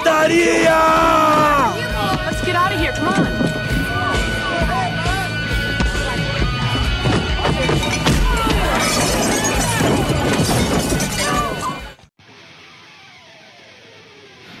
pancadaria! Let's get out of here. Come on.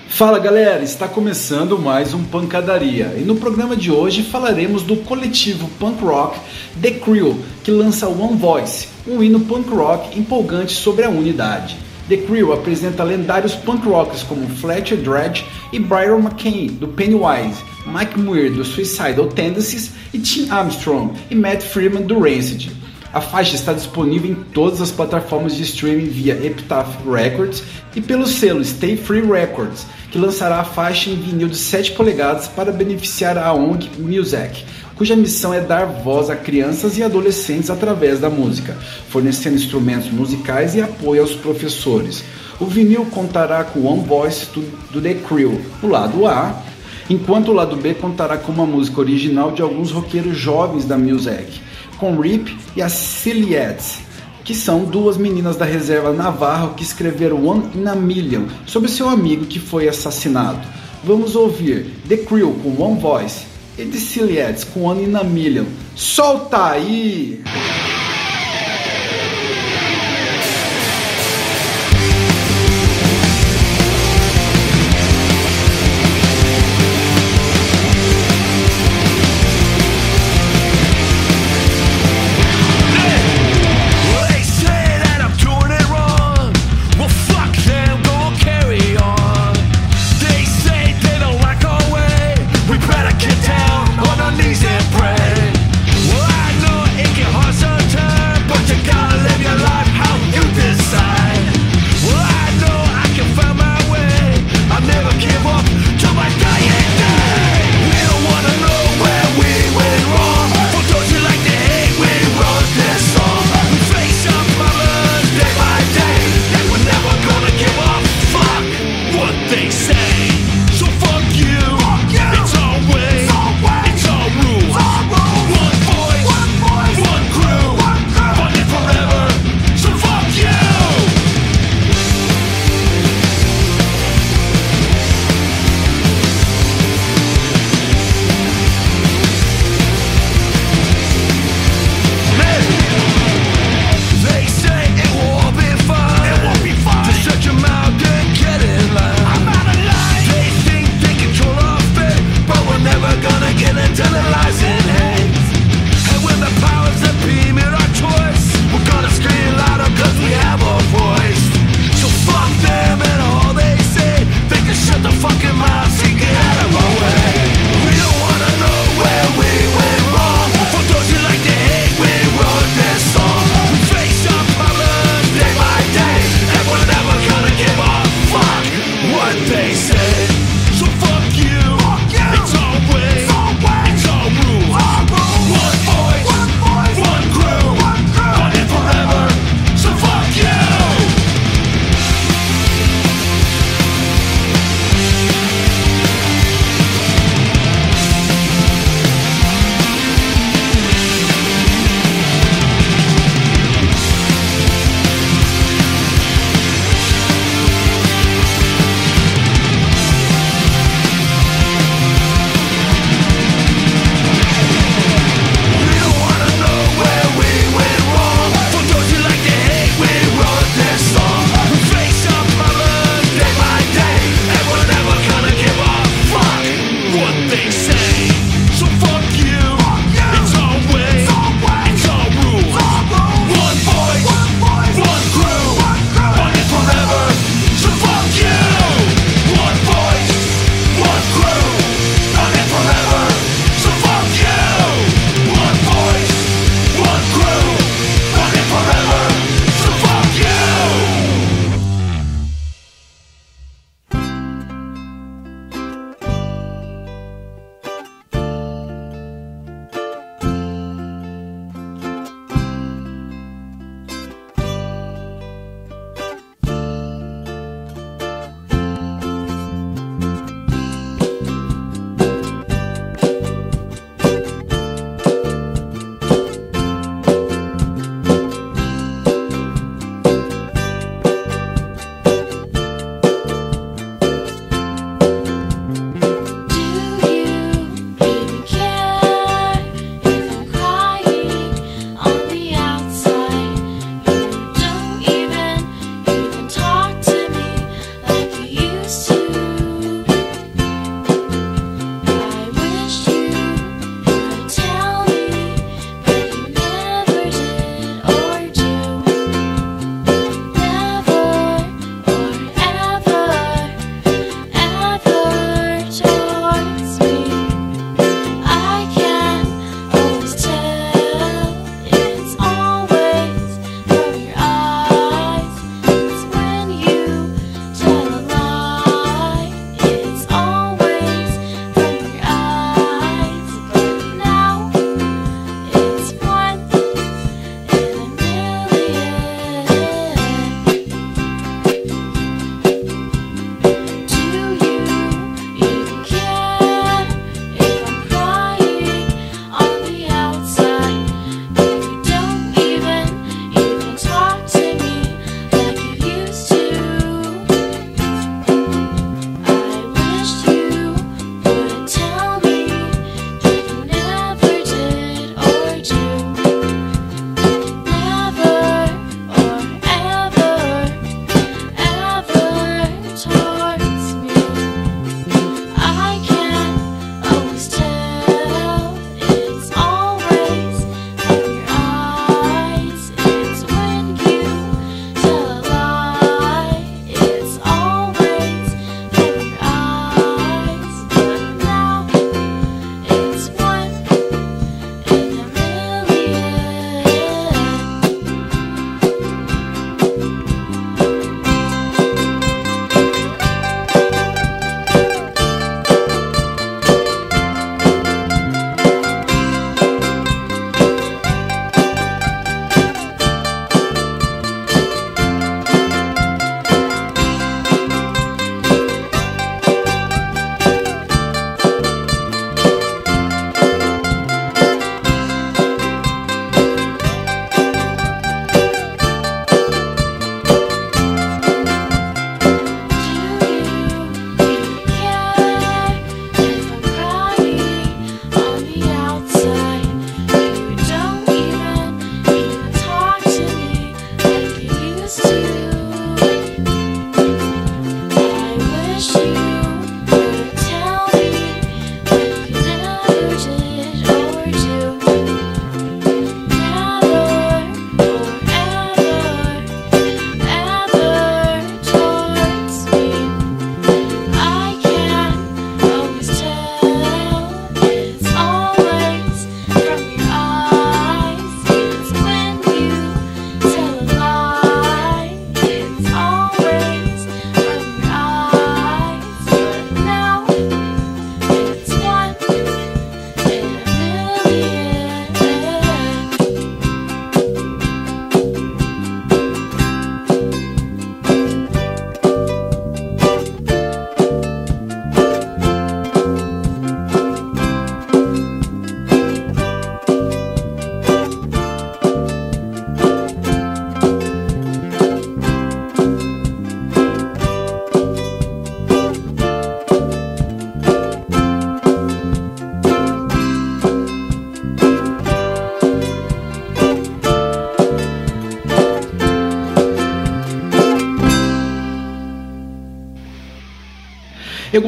Fala galera, está começando mais um Pancadaria e no programa de hoje falaremos do coletivo punk rock The Crew, que lança One Voice, um hino punk rock empolgante sobre a unidade. The Crew apresenta lendários punk rockers como Fletcher Dredge e Brian McCain, do Pennywise, Mike Muir, do Suicidal Tendencies e Tim Armstrong e Matt Freeman, do Rancid. A faixa está disponível em todas as plataformas de streaming via Epitaph Records e pelo selo Stay Free Records, que lançará a faixa em vinil de 7 polegadas para beneficiar a ONG Music, cuja missão é dar voz a crianças e adolescentes através da música, fornecendo instrumentos musicais e apoio aos professores. O vinil contará com One Voice do The Crew no lado A, enquanto o lado B contará com uma música original de alguns roqueiros jovens da Music com Rip e a Silhouettes, que são duas meninas da reserva Navarro que escreveram One in a Million sobre seu amigo que foi assassinado. Vamos ouvir The Crew com One Voice e The Silhouettes com One in a Million. Solta aí!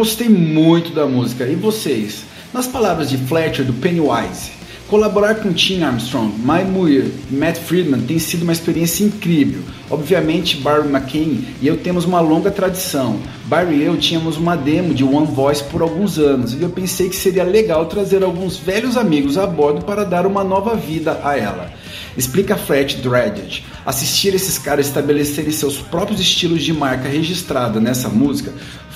Gostei muito da música, e vocês? Nas palavras de Fletcher do Pennywise, Colaborar com Tim Armstrong, Mike Muir e Matt Friedman tem sido uma experiência incrível. Obviamente, Barry McCain e eu temos uma longa tradição. Barry e eu tínhamos uma demo de One Voice por alguns anos e eu pensei que seria legal trazer alguns velhos amigos a bordo para dar uma nova vida a ela. Explica Flat Dreaded. Assistir esses caras estabelecerem seus próprios estilos de marca registrada nessa música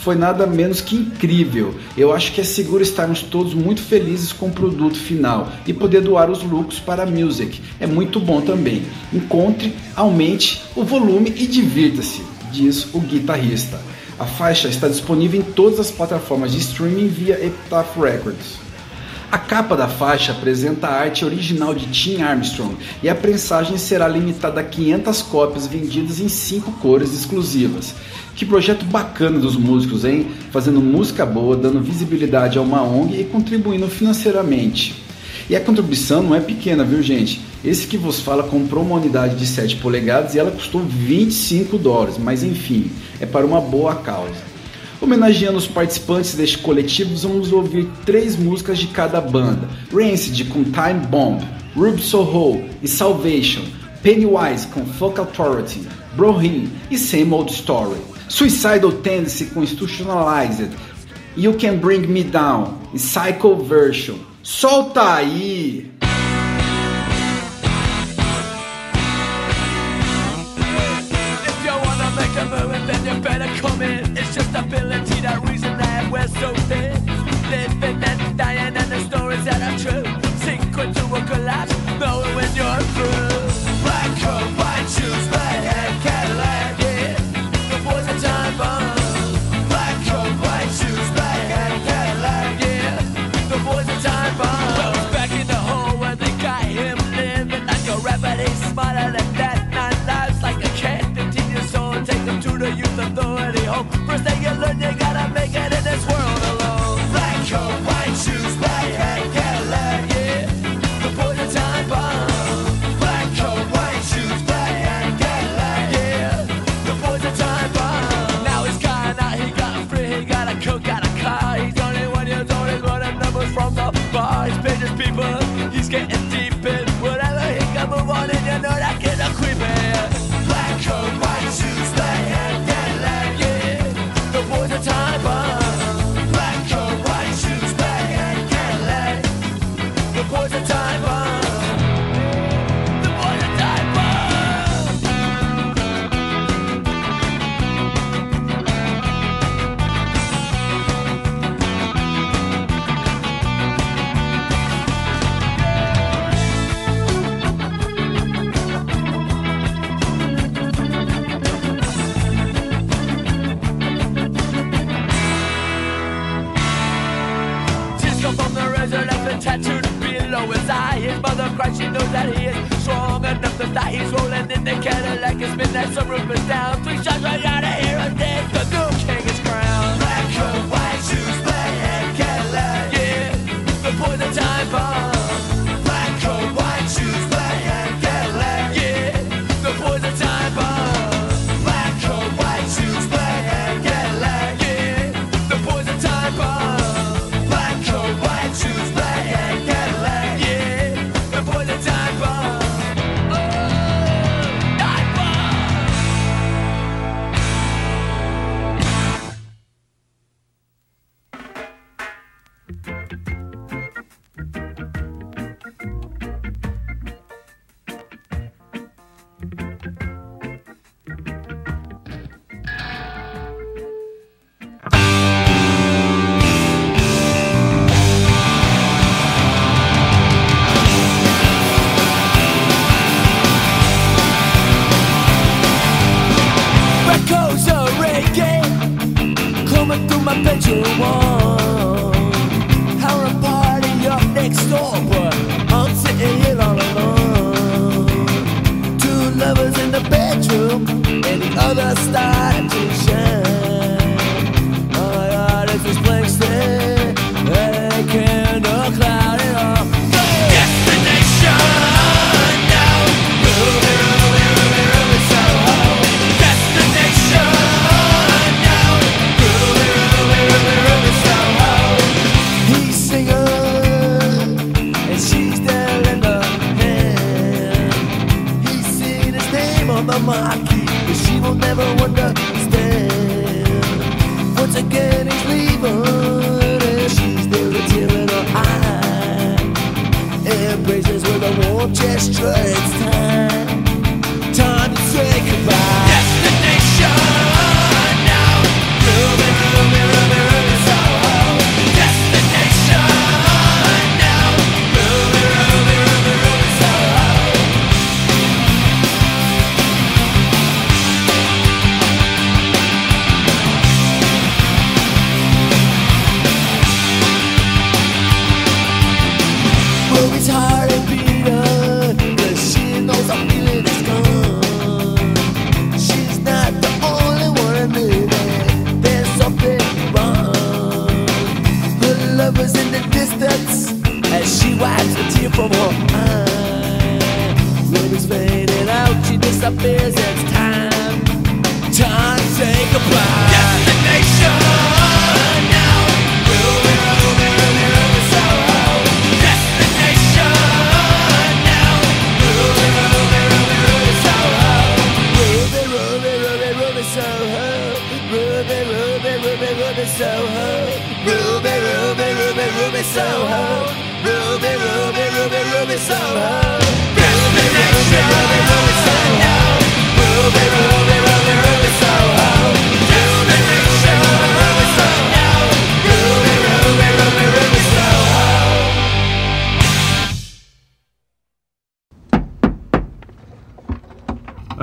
foi nada menos que incrível. Eu acho que é seguro estarmos todos muito felizes com o produto final e poder doar os lucros para a music. É muito bom também. Encontre, aumente o volume e divirta-se, diz o guitarrista. A faixa está disponível em todas as plataformas de streaming via Epitaph Records. A capa da faixa apresenta a arte original de Tim Armstrong e a prensagem será limitada a 500 cópias vendidas em 5 cores exclusivas. Que projeto bacana dos músicos, hein? Fazendo música boa, dando visibilidade a uma ONG e contribuindo financeiramente. E a contribuição não é pequena, viu gente? Esse que vos fala comprou uma unidade de 7 polegadas e ela custou 25 dólares, mas enfim, é para uma boa causa. Homenageando os participantes deste coletivo, vamos ouvir três músicas de cada banda: Rancid com Time Bomb, Rube Soho e Salvation, Pennywise com Folk Authority, Brohin e Same Old Story. Suicidal Tendency com Institutionalized, You Can Bring Me Down e Psycho Version. Solta aí! First thing you learn,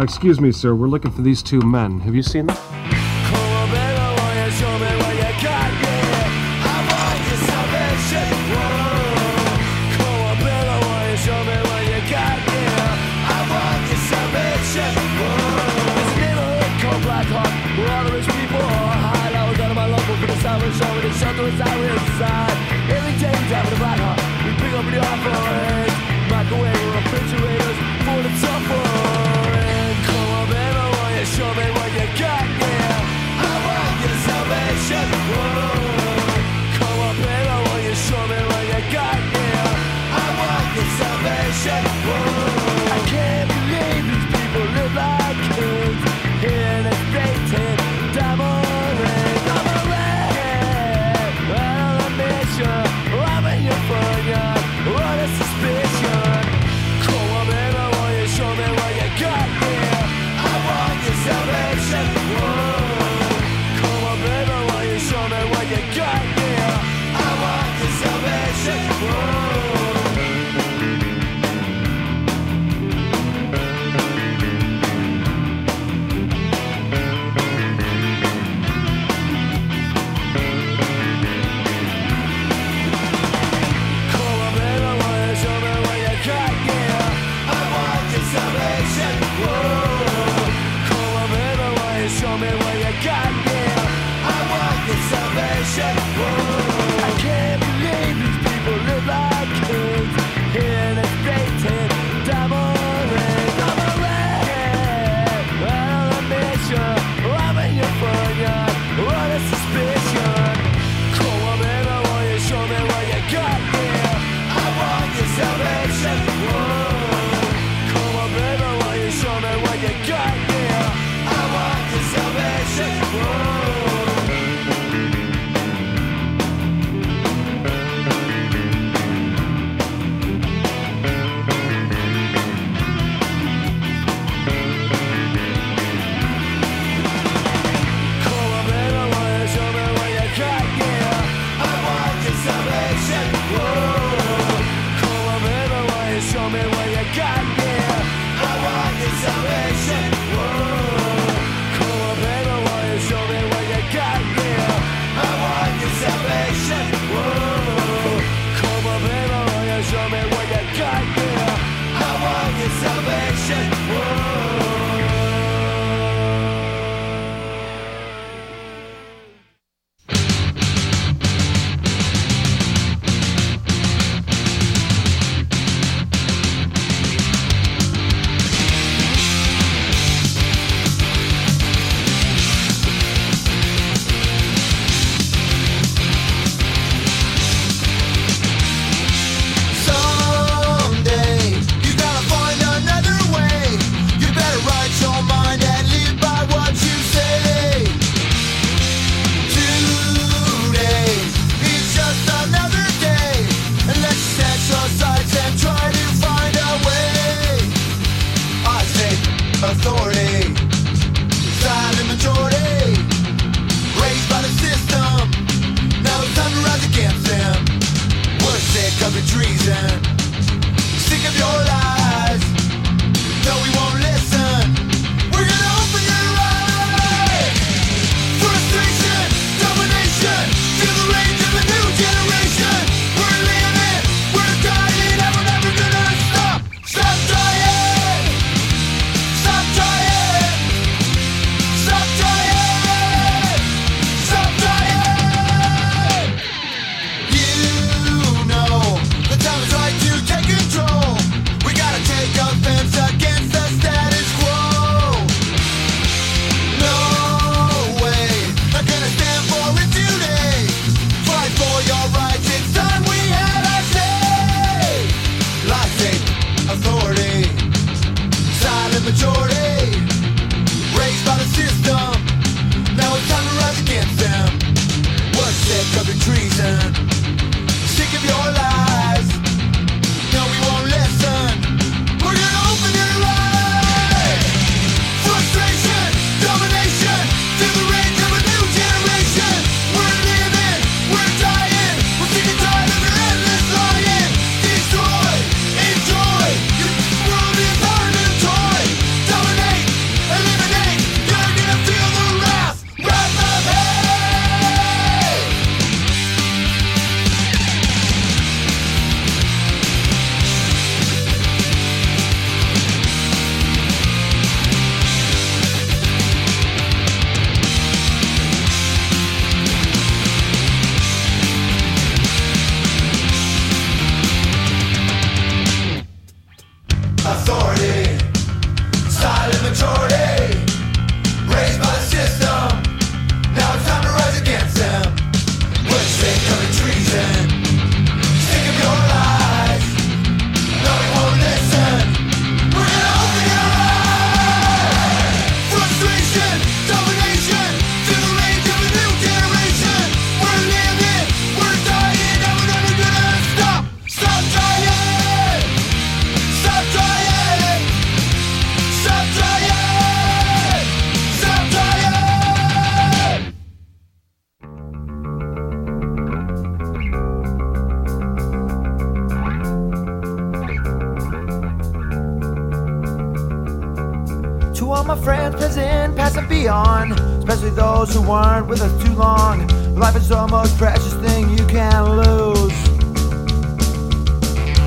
Excuse me, sir. We're looking for these two men. Have you seen them?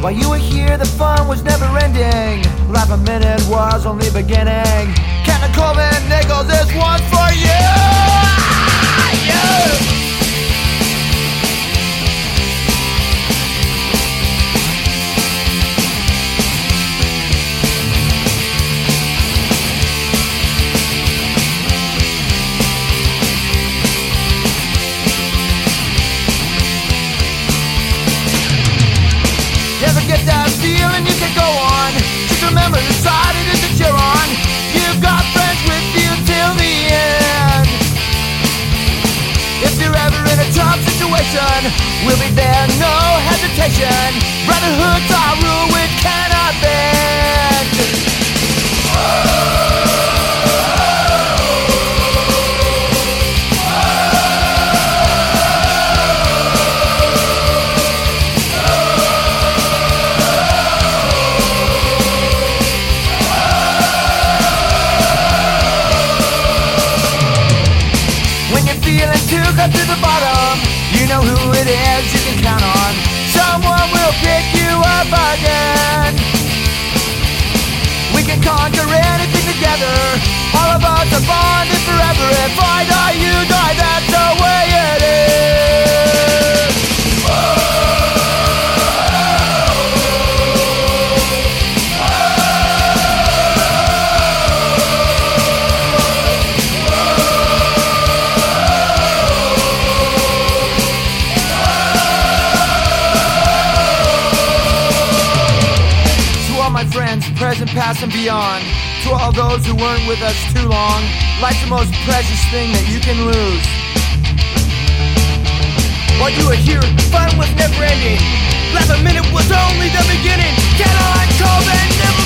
While you were here, the fun was never ending. Life a minute was only beginning. Captain Coleman Nichols, this one's for you! you! Remember the side it is that you're on. You've got friends with you till the end. If you're ever in a tough situation, we'll be there, no hesitation. Brotherhood's our rule, which cannot bend. That's bond bond forever. Those who weren't with us too long. Life's the most precious thing that you can lose. While you were here, fun was never ending. Last minute was only the beginning. Caroline Coleman never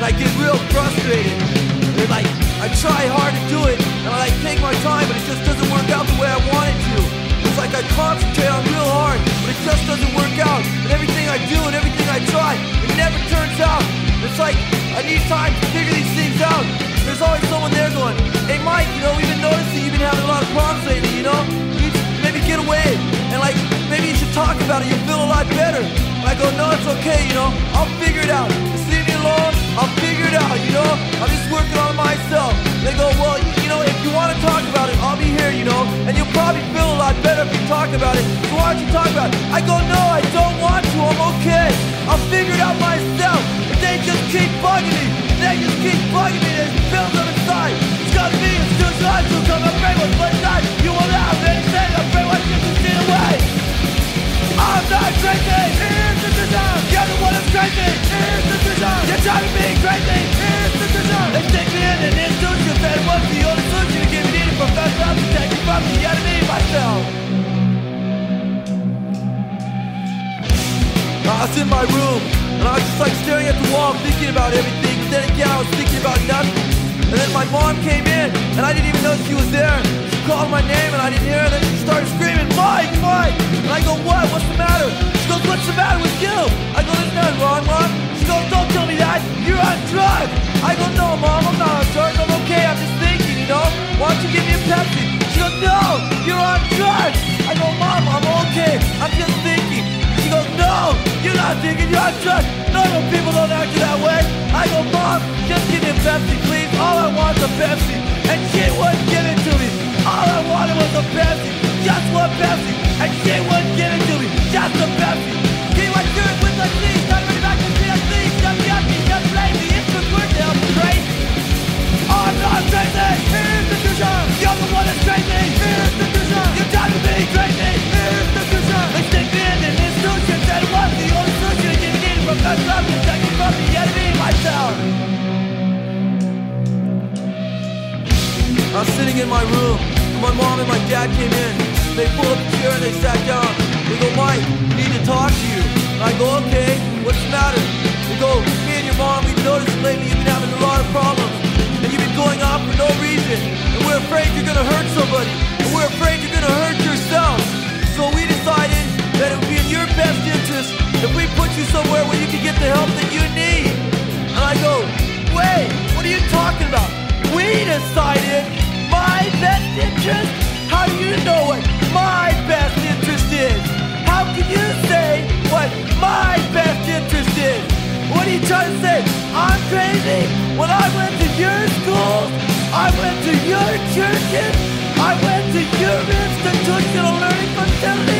And I get real frustrated. And like I try hard to do it and I like take my time but it just doesn't work out the way I want it to. It's like I concentrate on real hard, but it just doesn't work out. And everything I do and everything I try, it never turns out. It's like I need time to figure these things out. There's always someone there going, Hey Mike, you know, we've been noticing you've been having a lot of problems lately, you know? Maybe get away and like maybe you should talk about it, you'll feel a lot better. I go, no, it's okay, you know, I'll figure it out. Just alone, I'll figure it out, you know? I'm just working on myself. They go, well, you know, if you want to talk about it, I'll be here, you know, and you'll probably feel a lot better if you talk about it. So why don't you talk about it? I go, no, I don't want to, I'm okay. I'll figure it out myself. But they just keep bugging me. They just keep bugging me. There's pills on the side. It's got me, too side to come and bring what's one side. You won't have anything, I'm bring what you can see away. I'm not crazy. Here's the design. You're the one that's crazy. Here's the design. You're driving me crazy. Here's the design. They stick me in an institution that was the only solution to give me needed professor. I'm protected from the enemy myself. I was in my room and I was just like staring at the wall, thinking about everything. But then again, I was thinking about nothing. And then my mom came in and I didn't even know she was there. She called my name and I didn't hear her. Then she started screaming, Mike, Mike. Drugs. Normal people don't act that way. I go, mom, just give me a Pepsi, please. All I want is a Pepsi. And she wouldn't give it to me. All I wanted was a Pepsi. Just one Pepsi. And she wouldn't give it to me. Just a Pepsi. He through it with the sleeves. Not really back to CSC. Just yucky, just lazy. It's the word now, crazy. I'm not crazy. Here's the vision. You're the one that's crazy. Here's the vision. You're driving me crazy. Me needed from the enemy myself. I was sitting in my room. My mom and my dad came in. They pulled up a chair and they sat down. They go, Mike, we need to talk to you. I go, okay, what's the matter? They go, me and your mom, we've noticed lately you've been having a lot of problems. And you've been going off for no reason. And we're afraid you're gonna hurt somebody. And we're afraid you're gonna hurt yourself. So we decided that it best interest if we put you somewhere where you can get the help that you need. And I go, wait, what are you talking about? We decided my best interest? How do you know what my best interest is? How can you say what my best interest is? What are you trying to say? I'm crazy? When I went to your schools, I went to your churches, I went to your institutional learning facilities.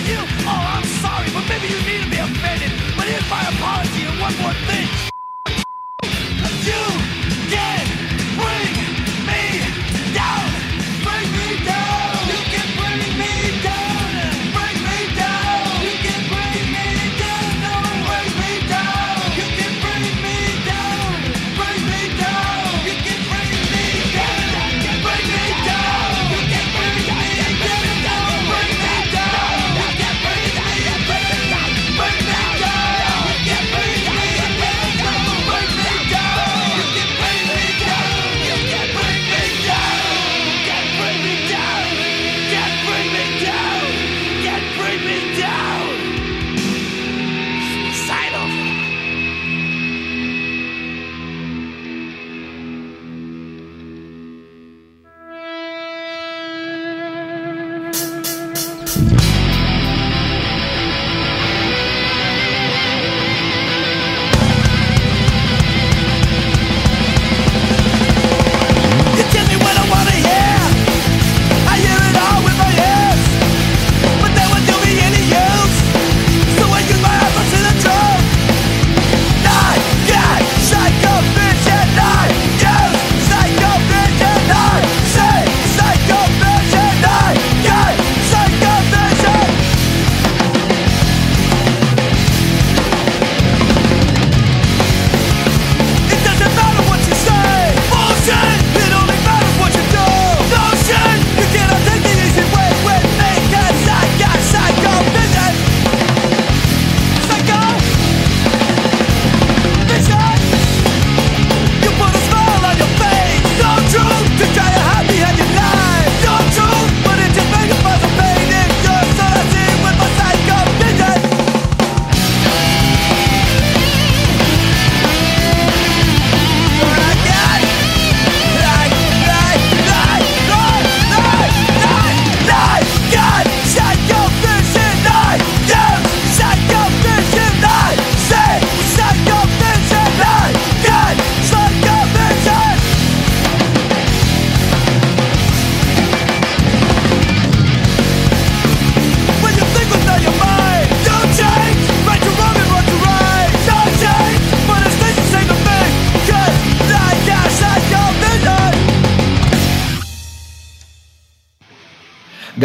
you. Oh, I'm sorry, but maybe you need to be offended. But here's my apology and one more thing.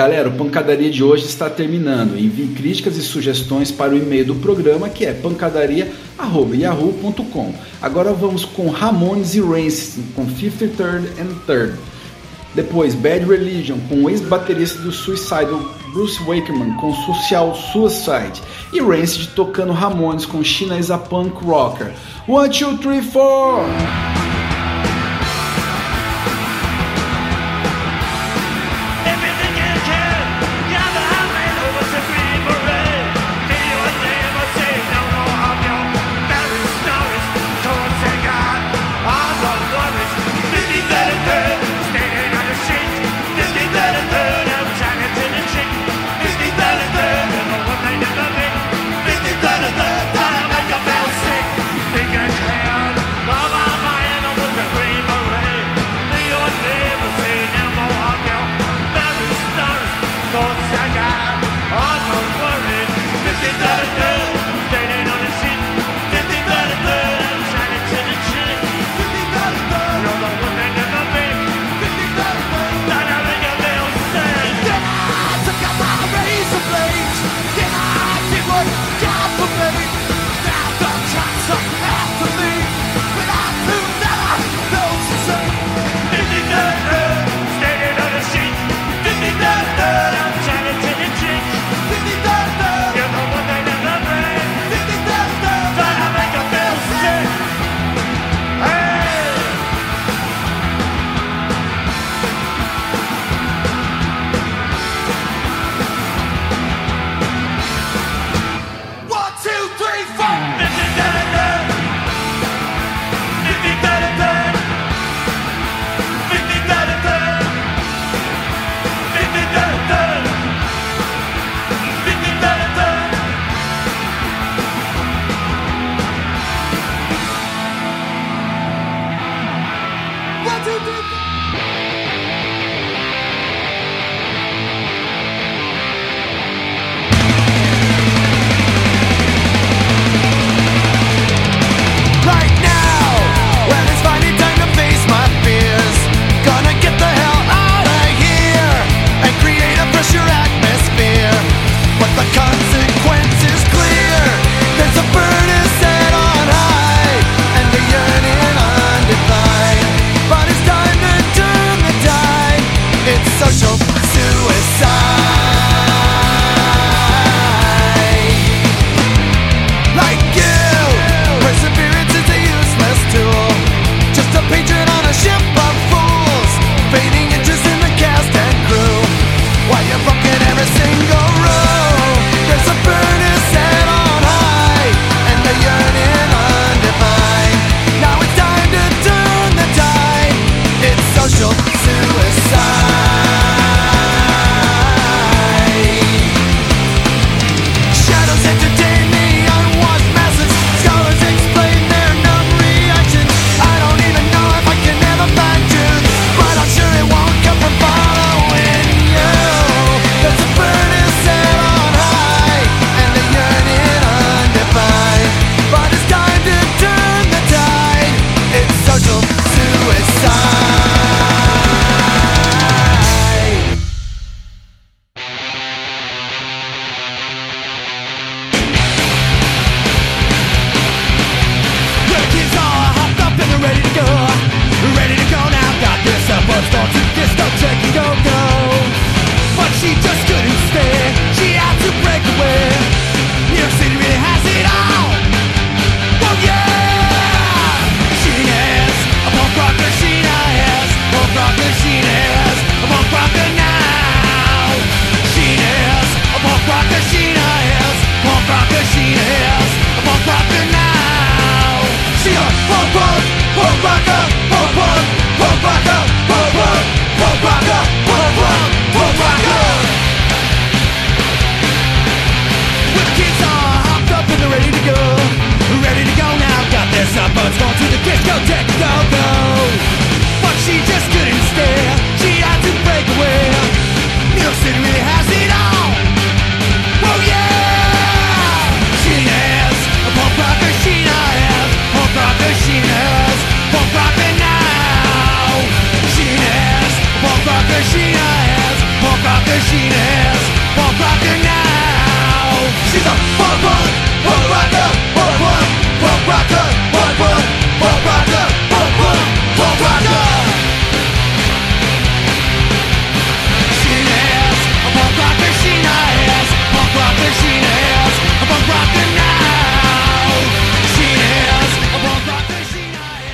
Galera, o Pancadaria de hoje está terminando. Envie críticas e sugestões para o e-mail do programa que é pancadaria.yahoo.com. Agora vamos com Ramones e Rancid com Fifth Third and Third. Depois Bad Religion com o ex-baterista do Suicidal Bruce Wakeman com Social Suicide e Rancid tocando Ramones com China is a Punk Rocker. One, two, three, four!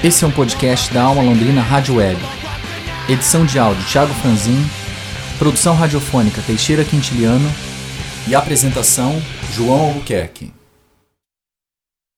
Esse é um podcast da Alma Londrina Rádio Web. Edição de áudio Thiago Franzin, produção radiofônica Teixeira Quintiliano e apresentação João Albuquerque.